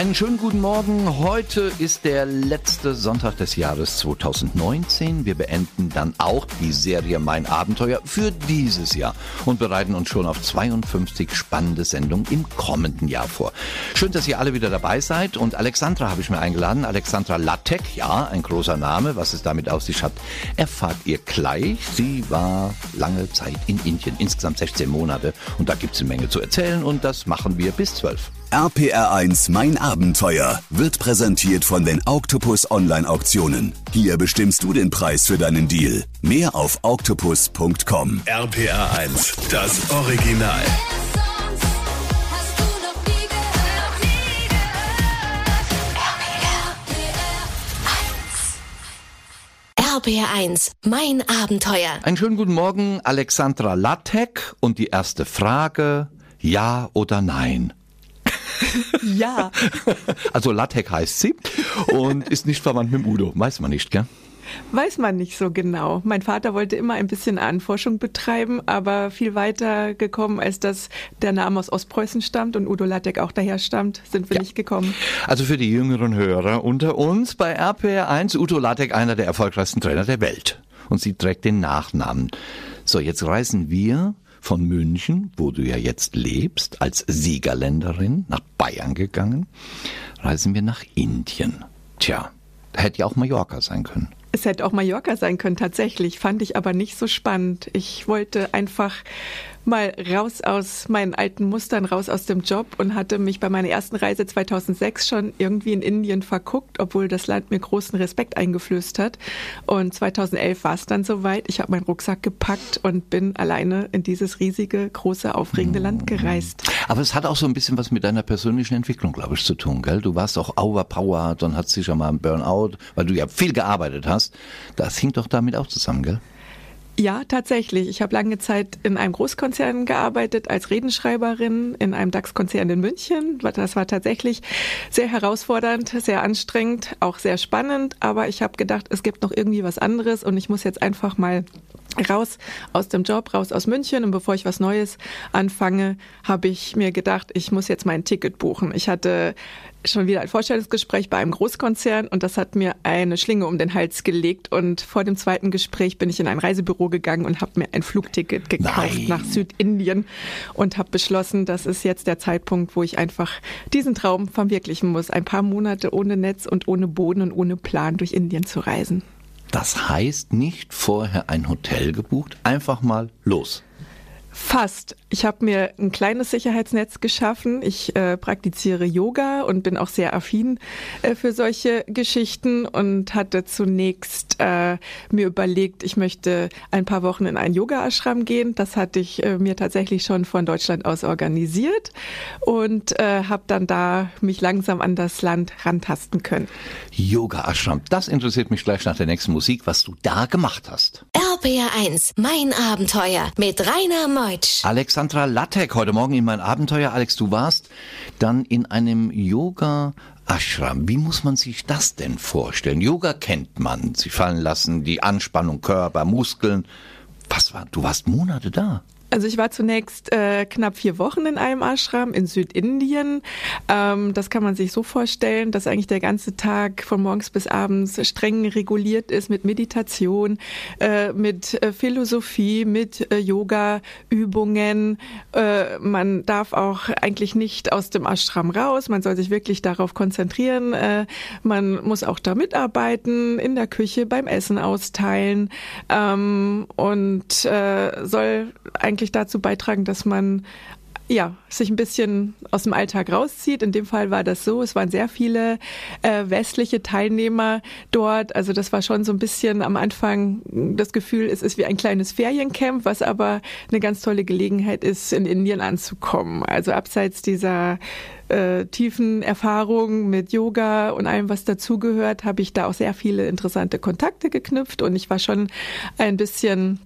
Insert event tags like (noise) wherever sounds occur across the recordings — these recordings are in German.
Einen schönen guten Morgen. Heute ist der letzte Sonntag des Jahres 2019. Wir beenden dann auch die Serie Mein Abenteuer für dieses Jahr und bereiten uns schon auf 52 spannende Sendungen im kommenden Jahr vor. Schön, dass ihr alle wieder dabei seid und Alexandra habe ich mir eingeladen. Alexandra Lattek, ja, ein großer Name. Was es damit auf sich hat, erfahrt ihr gleich. Sie war lange Zeit in Indien, insgesamt 16 Monate und da gibt es eine Menge zu erzählen und das machen wir bis 12. RPR1 Mein Abenteuer wird präsentiert von den Octopus Online Auktionen. Hier bestimmst du den Preis für deinen Deal. Mehr auf octopus.com. RPR1, das Original. RPR1, mein Abenteuer. Einen schönen guten Morgen, Alexandra Lattek. Und die erste Frage, ja oder nein? Ja. Also Latek heißt sie und ist nicht verwandt mit dem Udo. Weiß man nicht, gell? Weiß man nicht so genau. Mein Vater wollte immer ein bisschen Anforschung betreiben, aber viel weiter gekommen, als dass der Name aus Ostpreußen stammt und Udo Lattek auch daher stammt, sind wir ja. nicht gekommen. Also für die jüngeren Hörer unter uns bei RPR1 Udo Lattek einer der erfolgreichsten Trainer der Welt. Und sie trägt den Nachnamen. So, jetzt reisen wir von München, wo du ja jetzt lebst, als Siegerländerin nach Bayern gegangen, reisen wir nach Indien. Tja, hätte ja auch Mallorca sein können. Es hätte auch Mallorca sein können, tatsächlich. Fand ich aber nicht so spannend. Ich wollte einfach mal raus aus meinen alten Mustern, raus aus dem Job und hatte mich bei meiner ersten Reise 2006 schon irgendwie in Indien verguckt, obwohl das Land mir großen Respekt eingeflößt hat. Und 2011 war es dann soweit. Ich habe meinen Rucksack gepackt und bin alleine in dieses riesige, große, aufregende Land gereist. Aber es hat auch so ein bisschen was mit deiner persönlichen Entwicklung, glaube ich, zu tun, gell? Du warst auch overpowered und hattest sicher mal einen Burnout, weil du ja viel gearbeitet hast. Das hing doch damit auch zusammen, gell? Ja, tatsächlich. Ich habe lange Zeit in einem Großkonzern gearbeitet als Redenschreiberin in einem DAX-Konzern in München. Das war tatsächlich sehr herausfordernd, sehr anstrengend, auch sehr spannend. Aber ich habe gedacht, es gibt noch irgendwie was anderes und ich muss jetzt einfach mal raus aus dem Job, raus aus München. Und bevor ich was Neues anfange, habe ich mir gedacht, ich muss jetzt mein Ticket buchen. Ich hatte schon wieder ein Vorstellungsgespräch bei einem Großkonzern und das hat mir eine Schlinge um den Hals gelegt. Und vor dem zweiten Gespräch bin ich in ein Reisebüro gegangen und habe mir ein Flugticket gekauft Nein. nach Südindien und habe beschlossen, das ist jetzt der Zeitpunkt, wo ich einfach diesen Traum verwirklichen muss. Ein paar Monate ohne Netz und ohne Boden und ohne Plan durch Indien zu reisen. Das heißt nicht vorher ein Hotel gebucht, einfach mal los. Fast. Ich habe mir ein kleines Sicherheitsnetz geschaffen. Ich äh, praktiziere Yoga und bin auch sehr affin äh, für solche Geschichten und hatte zunächst äh, mir überlegt, ich möchte ein paar Wochen in einen Yoga-Ashram gehen. Das hatte ich äh, mir tatsächlich schon von Deutschland aus organisiert und äh, habe dann da mich langsam an das Land rantasten können. Yoga-Ashram, das interessiert mich gleich nach der nächsten Musik, was du da gemacht hast. RPR 1, mein Abenteuer mit Rainer Meutsch. Alexandra Lattek, heute Morgen in mein Abenteuer. Alex, du warst dann in einem Yoga Ashram. Wie muss man sich das denn vorstellen? Yoga kennt man. Sie fallen lassen, die Anspannung Körper, Muskeln. Was war, du warst Monate da. Also ich war zunächst äh, knapp vier Wochen in einem Ashram in Südindien. Ähm, das kann man sich so vorstellen, dass eigentlich der ganze Tag von morgens bis abends streng reguliert ist mit Meditation, äh, mit äh, Philosophie, mit äh, Yoga-Übungen. Äh, man darf auch eigentlich nicht aus dem Ashram raus. Man soll sich wirklich darauf konzentrieren. Äh, man muss auch da mitarbeiten, in der Küche, beim Essen austeilen ähm, und äh, soll eigentlich eigentlich dazu beitragen, dass man ja, sich ein bisschen aus dem Alltag rauszieht. In dem Fall war das so. Es waren sehr viele äh, westliche Teilnehmer dort. Also das war schon so ein bisschen am Anfang das Gefühl, es ist wie ein kleines Feriencamp, was aber eine ganz tolle Gelegenheit ist, in Indien anzukommen. Also abseits dieser äh, tiefen Erfahrung mit Yoga und allem, was dazugehört, habe ich da auch sehr viele interessante Kontakte geknüpft und ich war schon ein bisschen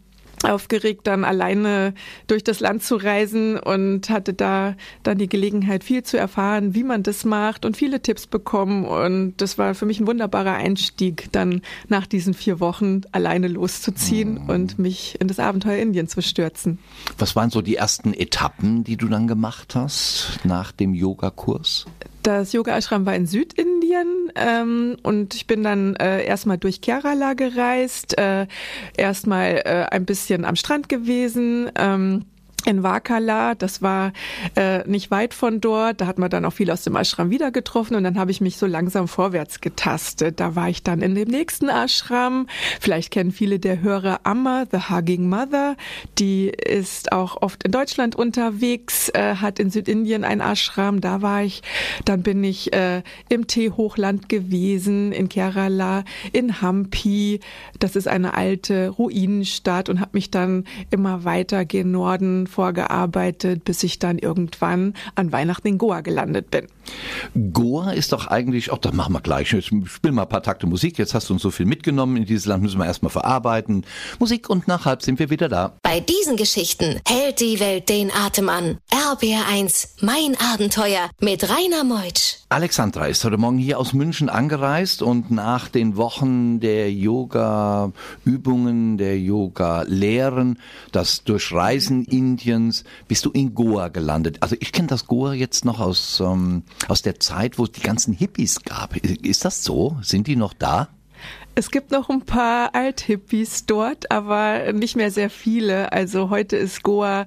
aufgeregt, dann alleine durch das Land zu reisen und hatte da dann die Gelegenheit, viel zu erfahren, wie man das macht und viele Tipps bekommen. Und das war für mich ein wunderbarer Einstieg, dann nach diesen vier Wochen alleine loszuziehen mhm. und mich in das Abenteuer Indien zu stürzen. Was waren so die ersten Etappen, die du dann gemacht hast nach dem Yogakurs? Das Yoga Ashram war in Südindien ähm, und ich bin dann äh, erstmal durch Kerala gereist, äh, erstmal äh, ein bisschen am Strand gewesen. Ähm, in Wakala, das war äh, nicht weit von dort. Da hat man dann auch viel aus dem Ashram wieder getroffen und dann habe ich mich so langsam vorwärts getastet. Da war ich dann in dem nächsten Ashram. Vielleicht kennen viele der Hörer Amma, The Hugging Mother. Die ist auch oft in Deutschland unterwegs, äh, hat in Südindien ein Ashram. Da war ich. Dann bin ich äh, im Teehochland gewesen, in Kerala, in Hampi. Das ist eine alte Ruinenstadt und habe mich dann immer weiter gen Norden vorgearbeitet, bis ich dann irgendwann an Weihnachten in Goa gelandet bin. Goa ist doch eigentlich, auch da machen wir gleich, ich spiel mal ein paar Takte Musik, jetzt hast du uns so viel mitgenommen, in dieses Land müssen wir erstmal verarbeiten. Musik und nach halb sind wir wieder da. Bei diesen Geschichten hält die Welt den Atem an. RBR1, mein Abenteuer mit Rainer Meutsch. Alexandra ist heute Morgen hier aus München angereist und nach den Wochen der Yoga-Übungen, der Yoga-Lehren, das Durchreisen Indiens, bist du in Goa gelandet. Also ich kenne das Goa jetzt noch aus ähm, aus der Zeit, wo es die ganzen Hippies gab. Ist das so? Sind die noch da? Es gibt noch ein paar Althippies dort, aber nicht mehr sehr viele. Also heute ist Goa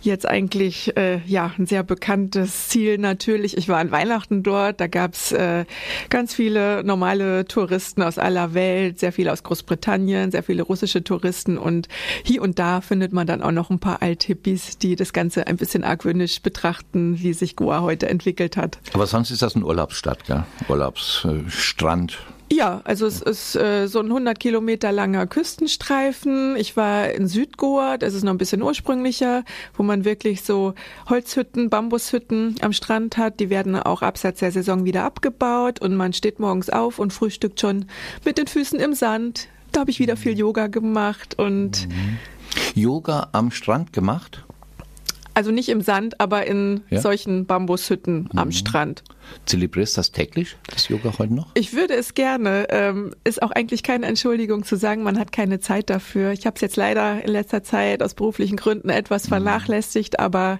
jetzt eigentlich äh, ja ein sehr bekanntes Ziel natürlich. Ich war an Weihnachten dort, da gab's äh, ganz viele normale Touristen aus aller Welt, sehr viele aus Großbritannien, sehr viele russische Touristen und hier und da findet man dann auch noch ein paar Althippies, die das Ganze ein bisschen argwöhnisch betrachten, wie sich Goa heute entwickelt hat. Aber sonst ist das eine Urlaubsstadt, gell? Urlaubsstrand. Ja, also es ist äh, so ein 100 Kilometer langer Küstenstreifen. Ich war in Südgoa, das ist noch ein bisschen ursprünglicher, wo man wirklich so Holzhütten, Bambushütten am Strand hat. Die werden auch abseits der Saison wieder abgebaut und man steht morgens auf und frühstückt schon mit den Füßen im Sand. Da habe ich wieder viel Yoga gemacht und mhm. Yoga am Strand gemacht? Also nicht im Sand, aber in ja? solchen Bambushütten mhm. am Strand. Zelebrierst du das täglich, das Yoga heute noch? Ich würde es gerne. Ähm, ist auch eigentlich keine Entschuldigung zu sagen, man hat keine Zeit dafür. Ich habe es jetzt leider in letzter Zeit aus beruflichen Gründen etwas mhm. vernachlässigt, aber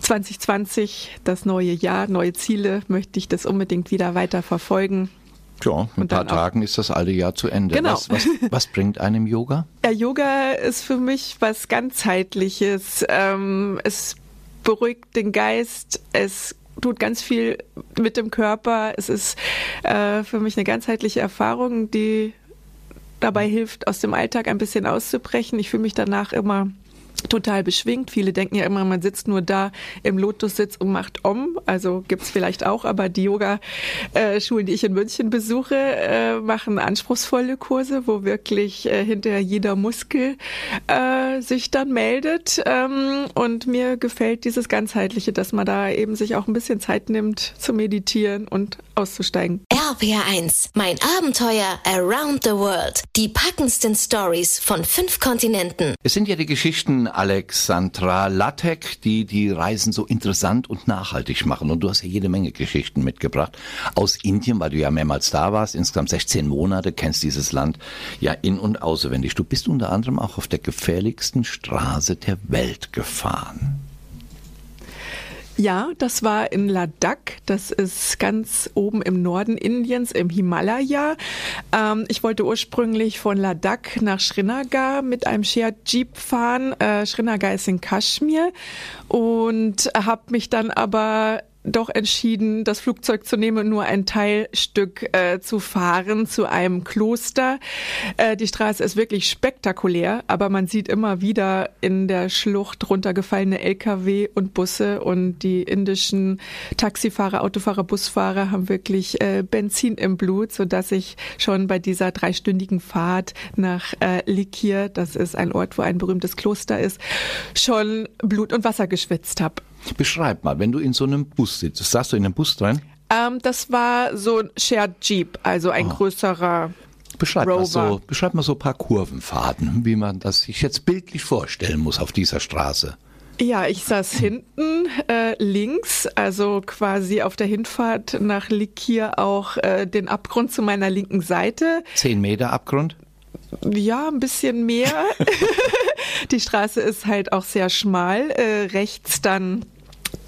2020, das neue Jahr, neue Ziele, möchte ich das unbedingt wieder weiter verfolgen. Ja, in ein paar Tagen ist das alte Jahr zu Ende. Genau. Was, was, was bringt einem Yoga? (laughs) Ja, Yoga ist für mich was ganzheitliches. Ähm, es beruhigt den Geist, es tut ganz viel mit dem Körper. Es ist äh, für mich eine ganzheitliche Erfahrung, die dabei hilft, aus dem Alltag ein bisschen auszubrechen. Ich fühle mich danach immer total beschwingt. Viele denken ja immer, man sitzt nur da im Lotussitz und macht Om. Also gibt's vielleicht auch, aber die Yoga-Schulen, die ich in München besuche, äh, machen anspruchsvolle Kurse, wo wirklich äh, hinterher jeder Muskel äh, sich dann meldet. Ähm, und mir gefällt dieses Ganzheitliche, dass man da eben sich auch ein bisschen Zeit nimmt zu meditieren und auszusteigen. RPR1, mein Abenteuer Around the World. Die packendsten Stories von fünf Kontinenten. Es sind ja die Geschichten Alexandra Latek, die die Reisen so interessant und nachhaltig machen. Und du hast ja jede Menge Geschichten mitgebracht aus Indien, weil du ja mehrmals da warst, insgesamt 16 Monate, kennst dieses Land ja in- und auswendig. Du bist unter anderem auch auf der gefährlichsten Straße der Welt gefahren. Ja, das war in Ladakh. Das ist ganz oben im Norden Indiens, im Himalaya. Ähm, ich wollte ursprünglich von Ladakh nach Srinagar mit einem Shared Jeep fahren. Äh, Srinagar ist in Kaschmir und habe mich dann aber doch entschieden, das Flugzeug zu nehmen und nur ein Teilstück äh, zu fahren zu einem Kloster. Äh, die Straße ist wirklich spektakulär, aber man sieht immer wieder in der Schlucht runtergefallene Lkw und Busse und die indischen Taxifahrer, Autofahrer, Busfahrer haben wirklich äh, Benzin im Blut, so dass ich schon bei dieser dreistündigen Fahrt nach äh, Likir, das ist ein Ort, wo ein berühmtes Kloster ist, schon Blut und Wasser geschwitzt habe. Beschreib mal, wenn du in so einem Bus sitzt, saßt du in einem Bus drin? Ähm, das war so ein Shared Jeep, also ein oh. größerer Beschreib mal, so, beschreib mal so ein paar Kurvenfahrten, wie man das sich jetzt bildlich vorstellen muss auf dieser Straße. Ja, ich saß hinten äh, links, also quasi auf der Hinfahrt nach Likir auch äh, den Abgrund zu meiner linken Seite. Zehn Meter Abgrund? Ja, ein bisschen mehr. (laughs) (laughs) die Straße ist halt auch sehr schmal. Äh, rechts dann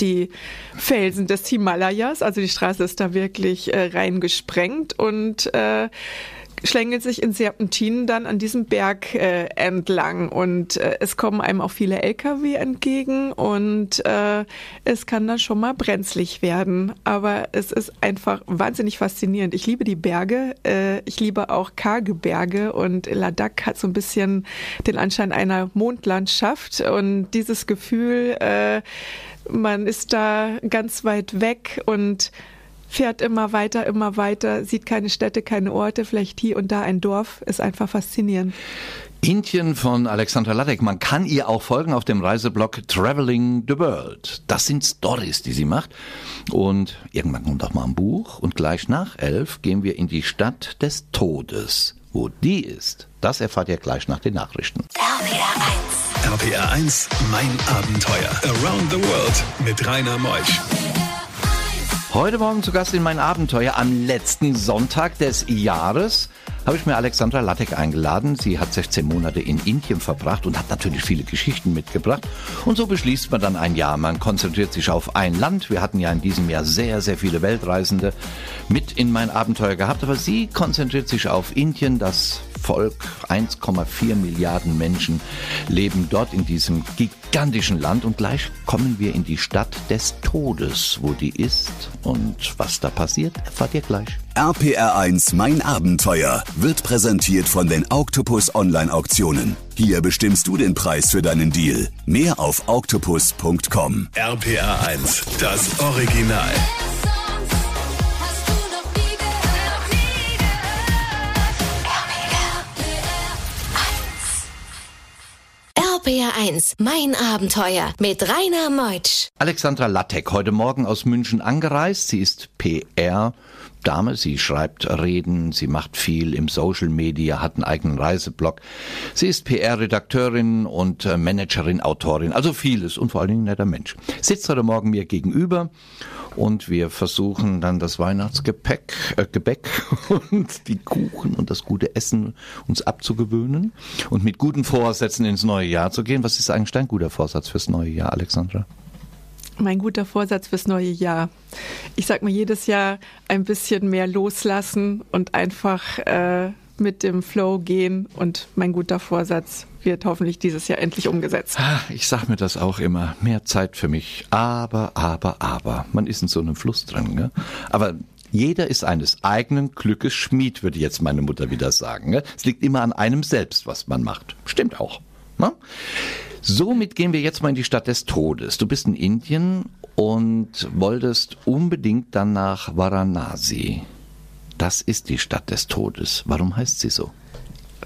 die Felsen des Himalayas, also die Straße ist da wirklich äh, rein gesprengt und äh, schlängelt sich in Serpentinen dann an diesem Berg äh, entlang und äh, es kommen einem auch viele LKW entgegen und äh, es kann dann schon mal brenzlig werden. Aber es ist einfach wahnsinnig faszinierend. Ich liebe die Berge, äh, ich liebe auch karge Berge und Ladakh hat so ein bisschen den Anschein einer Mondlandschaft und dieses Gefühl, äh, man ist da ganz weit weg und fährt immer weiter, immer weiter, sieht keine Städte, keine Orte, vielleicht hier und da ein Dorf, ist einfach faszinierend. Indien von Alexandra Ladek. Man kann ihr auch folgen auf dem Reiseblog Traveling the World. Das sind Stories, die sie macht. Und irgendwann kommt auch mal ein Buch. Und gleich nach elf gehen wir in die Stadt des Todes. Wo die ist, das erfahrt ihr gleich nach den Nachrichten. RPR 1. RPR 1, mein Abenteuer. Around the World mit Rainer Meusch. Heute Morgen zu Gast in mein Abenteuer am letzten Sonntag des Jahres habe ich mir Alexandra Lattek eingeladen. Sie hat 16 Monate in Indien verbracht und hat natürlich viele Geschichten mitgebracht. Und so beschließt man dann ein Jahr. Man konzentriert sich auf ein Land. Wir hatten ja in diesem Jahr sehr, sehr viele Weltreisende mit in mein Abenteuer gehabt. Aber sie konzentriert sich auf Indien, das Volk, 1,4 Milliarden Menschen leben dort in diesem gigantischen Land und gleich kommen wir in die Stadt des Todes, wo die ist und was da passiert, erfahrt ihr gleich. RPR1 Mein Abenteuer wird präsentiert von den Octopus Online Auktionen. Hier bestimmst du den Preis für deinen Deal. Mehr auf octopus.com. RPR1, das Original. RPR1, mein Abenteuer mit Rainer Meutsch. Alexandra Lattek, heute Morgen aus München angereist. Sie ist PR. Dame, sie schreibt Reden, sie macht viel im Social Media, hat einen eigenen Reiseblog. Sie ist PR-Redakteurin und äh, Managerin, Autorin, also vieles und vor allen Dingen ein netter Mensch. Sitzt heute Morgen mir gegenüber und wir versuchen dann das Weihnachtsgepäck, äh, Gebäck (laughs) und die Kuchen und das gute Essen uns abzugewöhnen und mit guten Vorsätzen ins neue Jahr zu gehen. Was ist eigentlich dein guter Vorsatz fürs neue Jahr, Alexandra? Mein guter Vorsatz fürs neue Jahr. Ich sag mal jedes Jahr ein bisschen mehr loslassen und einfach äh, mit dem Flow gehen und mein guter Vorsatz wird hoffentlich dieses Jahr endlich umgesetzt. Ah, ich sag mir das auch immer. Mehr Zeit für mich. Aber, aber, aber. Man ist in so einem Fluss drin. Ne? Aber jeder ist eines eigenen Glückes Schmied, würde jetzt meine Mutter wieder sagen. Es liegt immer an einem selbst, was man macht. Stimmt auch. Ne? Somit gehen wir jetzt mal in die Stadt des Todes. Du bist in Indien und wolltest unbedingt dann nach Varanasi. Das ist die Stadt des Todes. Warum heißt sie so?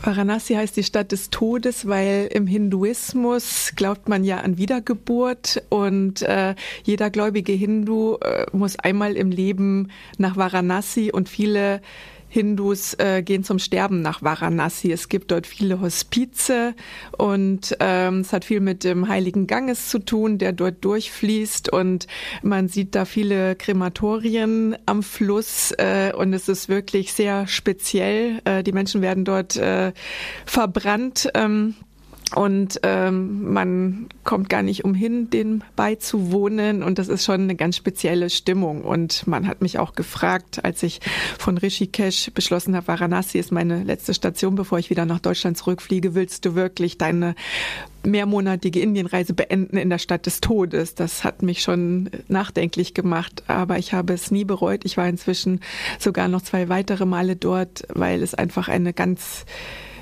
Varanasi heißt die Stadt des Todes, weil im Hinduismus glaubt man ja an Wiedergeburt und äh, jeder gläubige Hindu äh, muss einmal im Leben nach Varanasi und viele Hindus äh, gehen zum Sterben nach Varanasi. Es gibt dort viele Hospize und ähm, es hat viel mit dem Heiligen Ganges zu tun, der dort durchfließt und man sieht da viele Krematorien am Fluss äh, und es ist wirklich sehr speziell. Äh, die Menschen werden dort äh, verbrannt. Ähm, und ähm, man kommt gar nicht umhin, dem beizuwohnen. Und das ist schon eine ganz spezielle Stimmung. Und man hat mich auch gefragt, als ich von Rishikesh beschlossen habe, Varanasi ist meine letzte Station, bevor ich wieder nach Deutschland zurückfliege, willst du wirklich deine mehrmonatige Indienreise beenden in der Stadt des Todes? Das hat mich schon nachdenklich gemacht. Aber ich habe es nie bereut. Ich war inzwischen sogar noch zwei weitere Male dort, weil es einfach eine ganz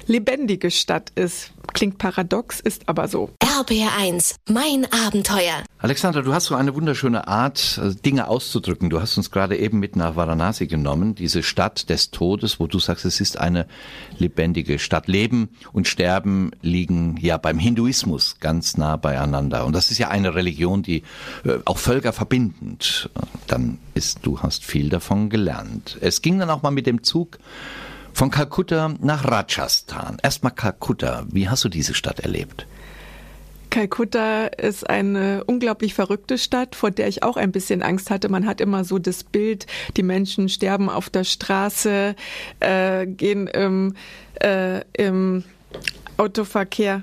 lebendige Stadt ist. Klingt paradox, ist aber so. RBR1, mein Abenteuer. Alexander, du hast so eine wunderschöne Art, äh, Dinge auszudrücken. Du hast uns gerade eben mit nach Varanasi genommen, diese Stadt des Todes, wo du sagst, es ist eine lebendige Stadt. Leben und Sterben liegen ja beim Hinduismus ganz nah beieinander. Und das ist ja eine Religion, die äh, auch Völker verbindend. Dann ist, du hast viel davon gelernt. Es ging dann auch mal mit dem Zug Von Kalkutta nach Rajasthan. Erstmal Kalkutta. Wie hast du diese Stadt erlebt? Kalkutta ist eine unglaublich verrückte Stadt, vor der ich auch ein bisschen Angst hatte. Man hat immer so das Bild, die Menschen sterben auf der Straße, äh, gehen im, äh, im Autoverkehr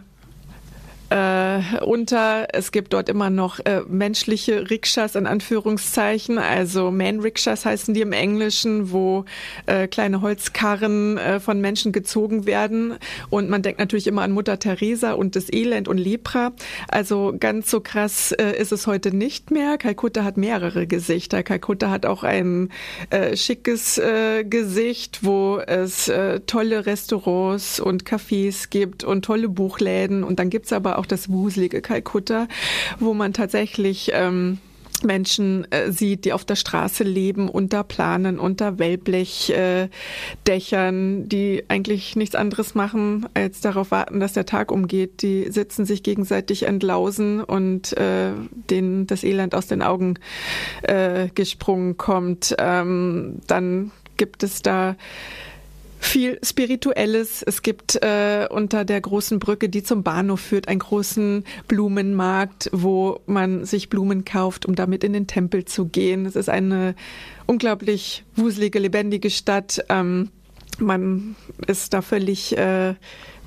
äh, unter. Es gibt dort immer noch äh, menschliche Rikschas in Anführungszeichen, also Man-Rikschas heißen die im Englischen, wo äh, kleine Holzkarren äh, von Menschen gezogen werden. Und man denkt natürlich immer an Mutter Teresa und das Elend und Lepra. Also ganz so krass äh, ist es heute nicht mehr. Kalkutta hat mehrere Gesichter. Kalkutta hat auch ein äh, schickes äh, Gesicht, wo es äh, tolle Restaurants und Cafés gibt und tolle Buchläden. Und dann gibt's aber auch das wuselige Kalkutta, wo man tatsächlich ähm, Menschen äh, sieht, die auf der Straße leben, unter Planen, unter Wellblechdächern, äh, die eigentlich nichts anderes machen, als darauf warten, dass der Tag umgeht. Die sitzen sich gegenseitig entlausen und äh, denen das Elend aus den Augen äh, gesprungen kommt. Ähm, dann gibt es da viel Spirituelles. Es gibt äh, unter der großen Brücke, die zum Bahnhof führt, einen großen Blumenmarkt, wo man sich Blumen kauft, um damit in den Tempel zu gehen. Es ist eine unglaublich wuselige, lebendige Stadt. Ähm, man ist da völlig äh,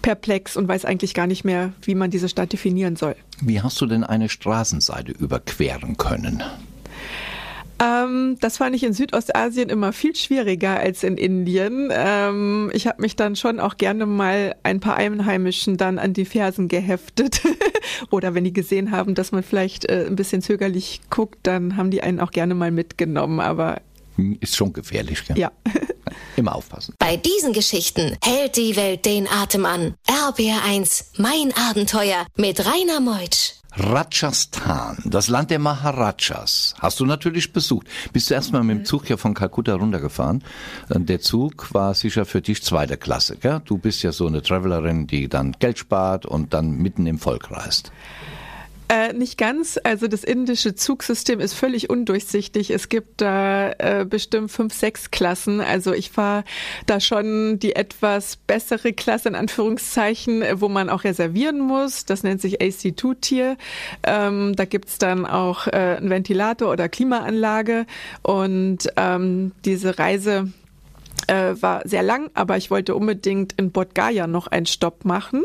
perplex und weiß eigentlich gar nicht mehr, wie man diese Stadt definieren soll. Wie hast du denn eine Straßenseite überqueren können? Ähm, das fand ich in Südostasien immer viel schwieriger als in Indien. Ähm, ich habe mich dann schon auch gerne mal ein paar Einheimischen dann an die Fersen geheftet. (laughs) Oder wenn die gesehen haben, dass man vielleicht äh, ein bisschen zögerlich guckt, dann haben die einen auch gerne mal mitgenommen. Aber hm, ist schon gefährlich, gell? Ja. Immer aufpassen. Bei diesen Geschichten hält die Welt den Atem an. RBR1, mein Abenteuer mit Rainer Meutsch. Rajasthan, das Land der Maharajas, hast du natürlich besucht. Bist du erstmal mit dem Zug hier von Kalkutta runtergefahren? Äh, der Zug war sicher für dich zweite Klasse, gell? Du bist ja so eine Travelerin, die dann Geld spart und dann mitten im Volk reist. Äh, nicht ganz. Also das indische Zugsystem ist völlig undurchsichtig. Es gibt da äh, bestimmt fünf, sechs Klassen. Also ich fahre da schon die etwas bessere Klasse in Anführungszeichen, wo man auch reservieren muss. Das nennt sich AC2-Tier. Ähm, da gibt's dann auch äh, einen Ventilator oder Klimaanlage. Und ähm, diese Reise äh, war sehr lang, aber ich wollte unbedingt in Bodh Gaya noch einen Stopp machen.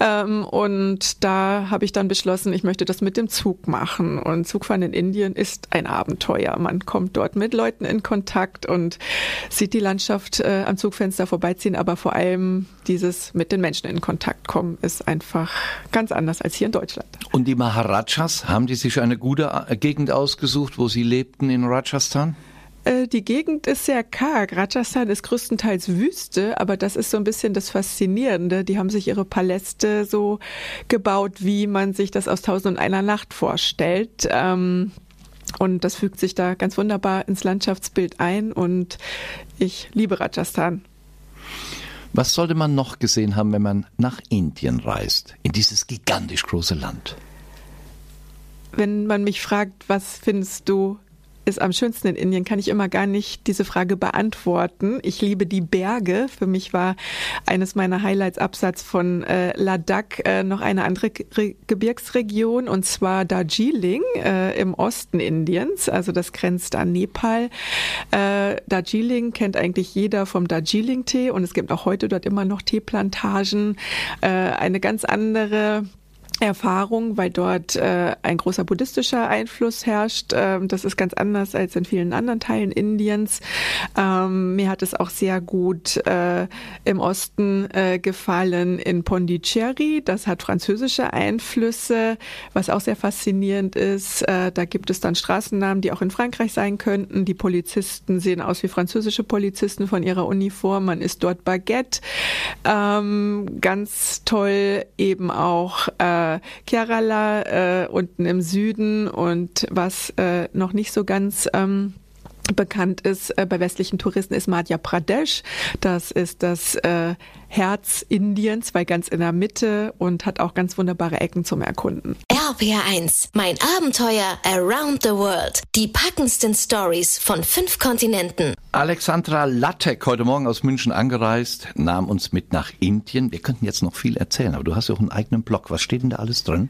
Ähm, und da habe ich dann beschlossen, ich möchte das mit dem Zug machen. Und Zugfahren in Indien ist ein Abenteuer. Man kommt dort mit Leuten in Kontakt und sieht die Landschaft äh, am Zugfenster vorbeiziehen, aber vor allem dieses mit den Menschen in Kontakt kommen ist einfach ganz anders als hier in Deutschland. Und die Maharajas, haben die sich eine gute Gegend ausgesucht, wo sie lebten in Rajasthan? Äh, die Gegend ist sehr karg. Rajasthan ist größtenteils Wüste, aber das ist so ein bisschen das Faszinierende. Die haben sich ihre Paläste so gebaut, wie man sich das aus Tausend und einer Nacht vorstellt. Ähm, und das fügt sich da ganz wunderbar ins Landschaftsbild ein und ich liebe Rajasthan. Was sollte man noch gesehen haben, wenn man nach Indien reist, in dieses gigantisch große Land? Wenn man mich fragt, was findest du ist am schönsten in Indien, kann ich immer gar nicht diese Frage beantworten. Ich liebe die Berge. Für mich war eines meiner Highlights abseits von äh, Ladakh äh, noch eine andere Ge Gebirgsregion und zwar Darjeeling äh, im Osten Indiens. Also das grenzt an Nepal. Äh, Darjeeling kennt eigentlich jeder vom Darjeeling-Tee und es gibt auch heute dort immer noch Teeplantagen. Äh, eine ganz andere Erfahrung, weil dort äh, ein großer buddhistischer Einfluss herrscht. Ähm, das ist ganz anders als in vielen anderen Teilen Indiens. Ähm, mir hat es auch sehr gut äh, im Osten äh, gefallen in Pondicherry. Das hat französische Einflüsse, was auch sehr faszinierend ist. Äh, da gibt es dann Straßennamen, die auch in Frankreich sein könnten. Die Polizisten sehen aus wie französische Polizisten von ihrer Uniform. Man ist dort Baguette. Ähm, ganz toll eben auch äh, Kerala äh, unten im Süden und was äh, noch nicht so ganz ähm, bekannt ist äh, bei westlichen Touristen ist Madhya Pradesh. Das ist das äh, Herz Indiens, weil ganz in der Mitte und hat auch ganz wunderbare Ecken zum Erkunden. RPR1, mein Abenteuer around the world. Die packendsten Stories von fünf Kontinenten. Alexandra Lattek, heute Morgen aus München angereist, nahm uns mit nach Indien. Wir könnten jetzt noch viel erzählen, aber du hast ja auch einen eigenen Blog. Was steht denn da alles drin?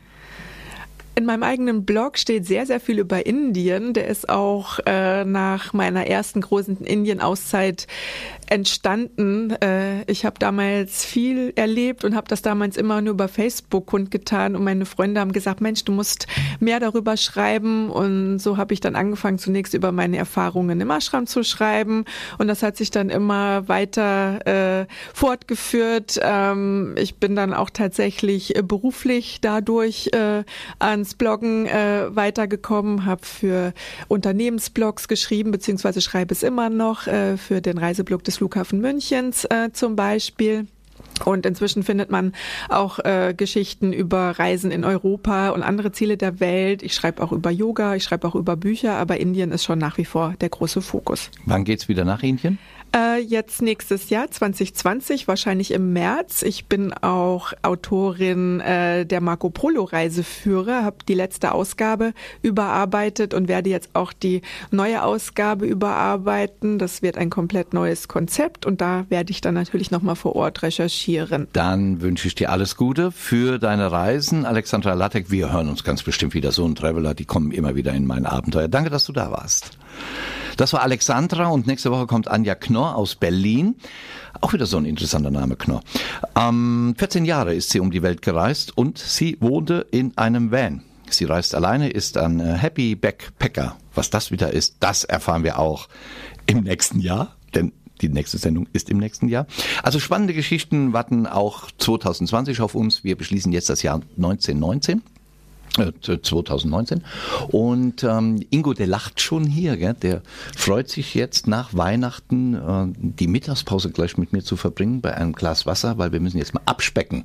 In meinem eigenen Blog steht sehr, sehr viel über Indien. Der ist auch äh, nach meiner ersten großen Indien-Auszeit entstanden. Äh, ich habe damals viel erlebt und habe das damals immer nur über Facebook kundgetan. Und meine Freunde haben gesagt, Mensch, du musst mehr darüber schreiben. Und so habe ich dann angefangen, zunächst über meine Erfahrungen im Ashram zu schreiben. Und das hat sich dann immer weiter äh, fortgeführt. Ähm, ich bin dann auch tatsächlich äh, beruflich dadurch äh, an ins Bloggen äh, weitergekommen, habe für Unternehmensblogs geschrieben, beziehungsweise schreibe es immer noch äh, für den Reiseblog des Flughafen Münchens äh, zum Beispiel. Und inzwischen findet man auch äh, Geschichten über Reisen in Europa und andere Ziele der Welt. Ich schreibe auch über Yoga, ich schreibe auch über Bücher, aber Indien ist schon nach wie vor der große Fokus. Wann geht's wieder nach Indien? Äh, jetzt nächstes Jahr, 2020, wahrscheinlich im März. Ich bin auch Autorin äh, der Marco Polo Reiseführer, habe die letzte Ausgabe überarbeitet und werde jetzt auch die neue Ausgabe überarbeiten. Das wird ein komplett neues Konzept und da werde ich dann natürlich nochmal vor Ort recherchieren. Dann wünsche ich dir alles Gute für deine Reisen. Alexandra Lattek, wir hören uns ganz bestimmt wieder. So ein Traveler, die kommen immer wieder in mein Abenteuer. Danke, dass du da warst. Das war Alexandra und nächste Woche kommt Anja Knorr aus Berlin. Auch wieder so ein interessanter Name, Knorr. Ähm, 14 Jahre ist sie um die Welt gereist und sie wohnte in einem Van. Sie reist alleine, ist ein äh, Happy Backpacker. Was das wieder ist, das erfahren wir auch im nächsten Jahr, denn die nächste Sendung ist im nächsten Jahr. Also spannende Geschichten warten auch 2020 auf uns. Wir beschließen jetzt das Jahr 1919. 2019. Äh, Und ähm, Ingo, der lacht schon hier, gell? der freut sich jetzt nach Weihnachten äh, die Mittagspause gleich mit mir zu verbringen bei einem Glas Wasser, weil wir müssen jetzt mal abspecken.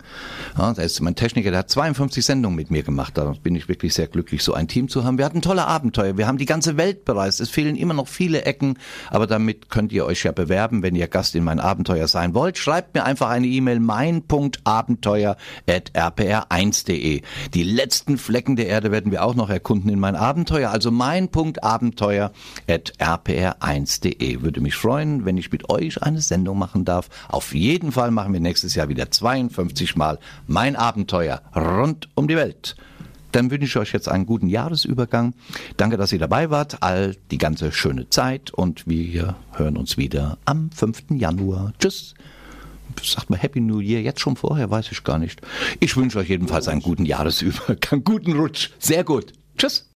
Ja, da ist mein Techniker, der hat 52 Sendungen mit mir gemacht. Da bin ich wirklich sehr glücklich, so ein Team zu haben. Wir hatten tolle Abenteuer, wir haben die ganze Welt bereist. Es fehlen immer noch viele Ecken, aber damit könnt ihr euch ja bewerben, wenn ihr Gast in mein Abenteuer sein wollt. Schreibt mir einfach eine E-Mail mein.abenteuer@rpr1.de. Die letzten Flecken Flecken der Erde werden wir auch noch erkunden in mein Abenteuer. Also mein Punkt Abenteuer at rpr1.de. Würde mich freuen, wenn ich mit euch eine Sendung machen darf. Auf jeden Fall machen wir nächstes Jahr wieder 52 Mal mein Abenteuer rund um die Welt. Dann wünsche ich euch jetzt einen guten Jahresübergang. Danke, dass ihr dabei wart, all die ganze schöne Zeit und wir hören uns wieder am 5. Januar. Tschüss sagt man Happy New Year jetzt schon vorher, weiß ich gar nicht. Ich wünsche euch jedenfalls einen guten Jahresübergang, guten Rutsch. Sehr gut. Tschüss.